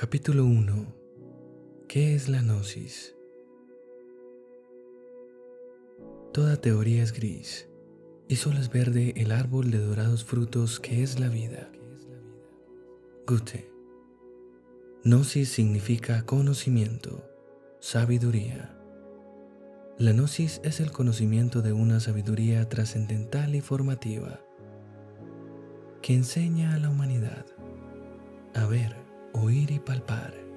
Capítulo 1 ¿Qué es la gnosis? Toda teoría es gris y solo es verde el árbol de dorados frutos que es la vida. Goethe. Gnosis significa conocimiento, sabiduría. La gnosis es el conocimiento de una sabiduría trascendental y formativa que enseña a la humanidad a ver, oír y palpar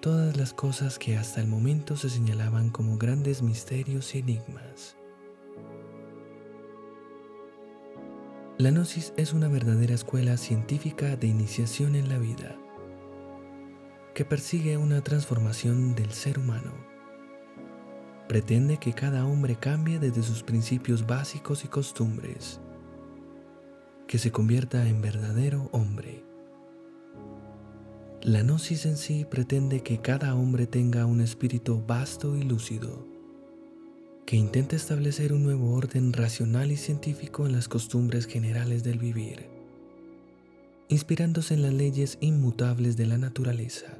todas las cosas que hasta el momento se señalaban como grandes misterios y enigmas. La Gnosis es una verdadera escuela científica de iniciación en la vida que persigue una transformación del ser humano. Pretende que cada hombre cambie desde sus principios básicos y costumbres, que se convierta en verdadero hombre. La gnosis en sí pretende que cada hombre tenga un espíritu vasto y lúcido, que intente establecer un nuevo orden racional y científico en las costumbres generales del vivir, inspirándose en las leyes inmutables de la naturaleza.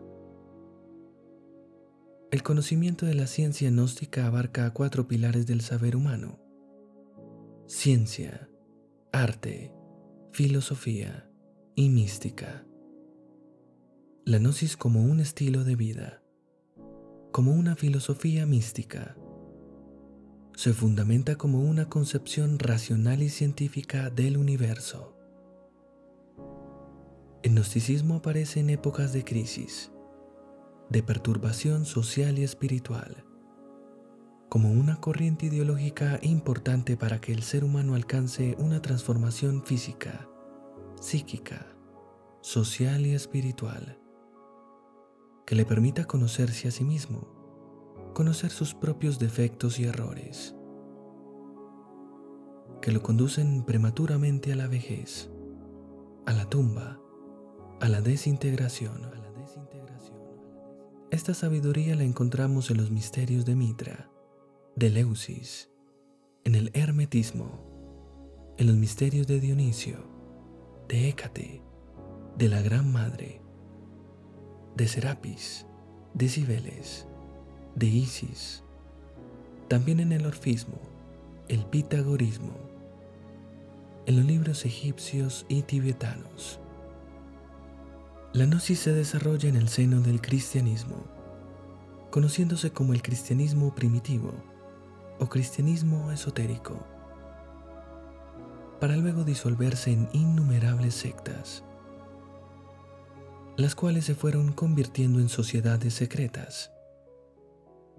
El conocimiento de la ciencia gnóstica abarca cuatro pilares del saber humano. Ciencia, arte, filosofía y mística la gnosis como un estilo de vida, como una filosofía mística. Se fundamenta como una concepción racional y científica del universo. El gnosticismo aparece en épocas de crisis, de perturbación social y espiritual, como una corriente ideológica importante para que el ser humano alcance una transformación física, psíquica, social y espiritual que le permita conocerse a sí mismo, conocer sus propios defectos y errores, que lo conducen prematuramente a la vejez, a la tumba, a la desintegración. Esta sabiduría la encontramos en los misterios de Mitra, de Leusis, en el hermetismo, en los misterios de Dionisio, de Hécate, de la Gran Madre, de Serapis, de Cibeles, de Isis, también en el orfismo, el pitagorismo, en los libros egipcios y tibetanos. La gnosis se desarrolla en el seno del cristianismo, conociéndose como el cristianismo primitivo o cristianismo esotérico, para luego disolverse en innumerables sectas las cuales se fueron convirtiendo en sociedades secretas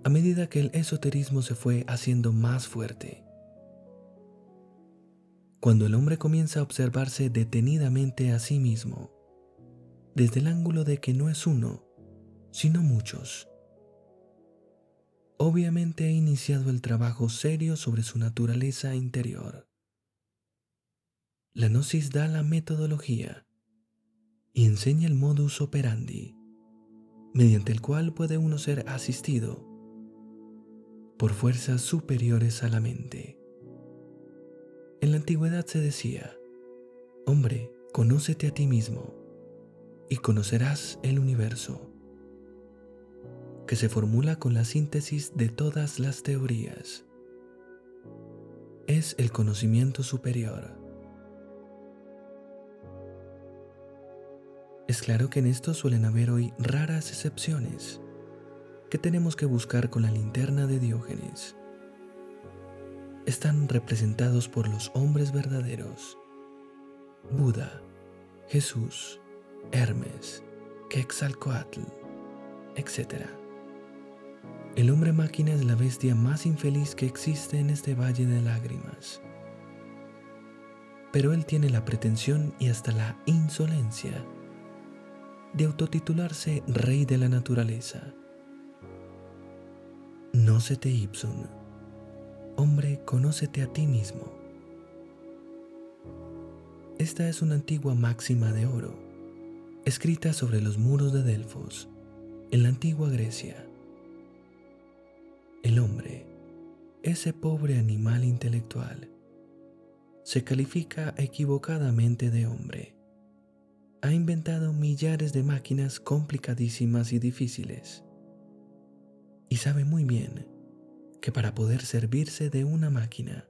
a medida que el esoterismo se fue haciendo más fuerte. Cuando el hombre comienza a observarse detenidamente a sí mismo, desde el ángulo de que no es uno, sino muchos, obviamente ha iniciado el trabajo serio sobre su naturaleza interior. La gnosis da la metodología y enseña el modus operandi, mediante el cual puede uno ser asistido por fuerzas superiores a la mente. En la antigüedad se decía, hombre, conócete a ti mismo y conocerás el universo, que se formula con la síntesis de todas las teorías. Es el conocimiento superior Es claro que en esto suelen haber hoy raras excepciones que tenemos que buscar con la linterna de Diógenes. Están representados por los hombres verdaderos. Buda, Jesús, Hermes, Quetzalcoatl, etc. El hombre máquina es la bestia más infeliz que existe en este valle de lágrimas. Pero él tiene la pretensión y hasta la insolencia de autotitularse rey de la naturaleza. Nócete ipsum. Hombre, conócete a ti mismo. Esta es una antigua máxima de oro, escrita sobre los muros de Delfos, en la antigua Grecia. El hombre, ese pobre animal intelectual, se califica equivocadamente de hombre ha inventado millares de máquinas complicadísimas y difíciles. Y sabe muy bien que para poder servirse de una máquina,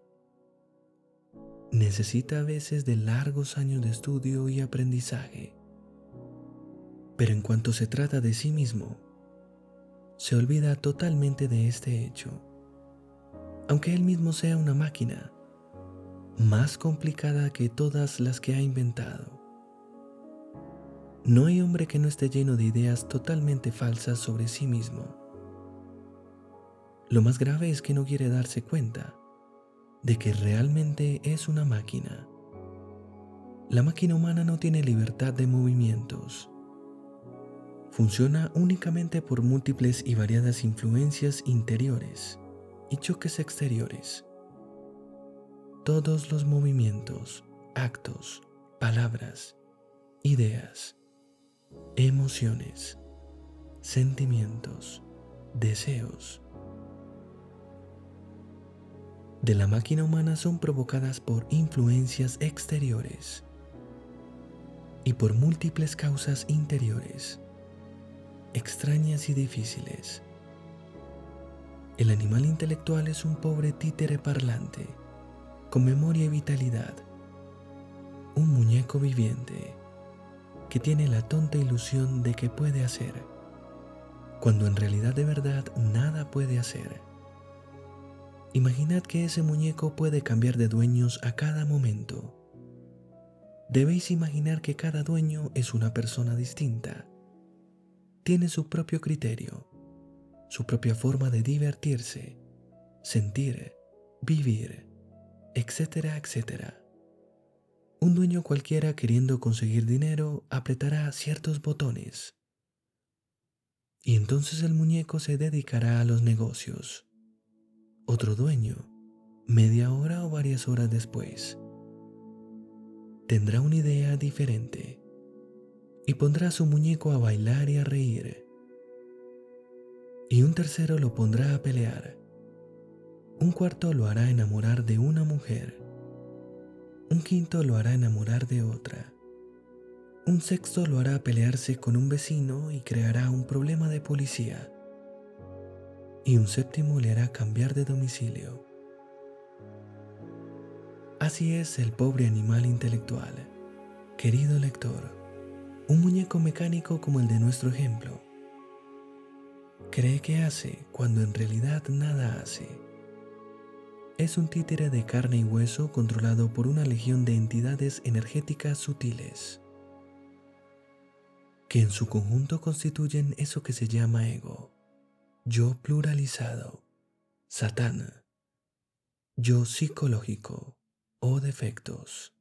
necesita a veces de largos años de estudio y aprendizaje. Pero en cuanto se trata de sí mismo, se olvida totalmente de este hecho. Aunque él mismo sea una máquina, más complicada que todas las que ha inventado. No hay hombre que no esté lleno de ideas totalmente falsas sobre sí mismo. Lo más grave es que no quiere darse cuenta de que realmente es una máquina. La máquina humana no tiene libertad de movimientos. Funciona únicamente por múltiples y variadas influencias interiores y choques exteriores. Todos los movimientos, actos, palabras, ideas, emociones, sentimientos, deseos, de la máquina humana son provocadas por influencias exteriores y por múltiples causas interiores, extrañas y difíciles. El animal intelectual es un pobre títere parlante, con memoria y vitalidad, un muñeco viviente que tiene la tonta ilusión de que puede hacer, cuando en realidad de verdad nada puede hacer Imaginad que ese muñeco puede cambiar de dueños a cada momento. Debéis imaginar que cada dueño es una persona distinta. Tiene su propio criterio, su propia forma de divertirse, sentir, vivir, etcétera, etcétera. Un dueño cualquiera queriendo conseguir dinero apretará ciertos botones. Y entonces el muñeco se dedicará a los negocios otro dueño, media hora o varias horas después, tendrá una idea diferente y pondrá a su muñeco a bailar y a reír. Y un tercero lo pondrá a pelear. Un cuarto lo hará enamorar de una mujer. Un quinto lo hará enamorar de otra. Un sexto lo hará pelearse con un vecino y creará un problema de policía y un séptimo le hará cambiar de domicilio. Así es el pobre animal intelectual, querido lector, un muñeco mecánico como el de nuestro ejemplo. Cree que hace cuando en realidad nada hace. Es un títere de carne y hueso controlado por una legión de entidades energéticas sutiles, que en su conjunto constituyen eso que se llama ego yo pluralizado, Satán, yo psicológico o defectos.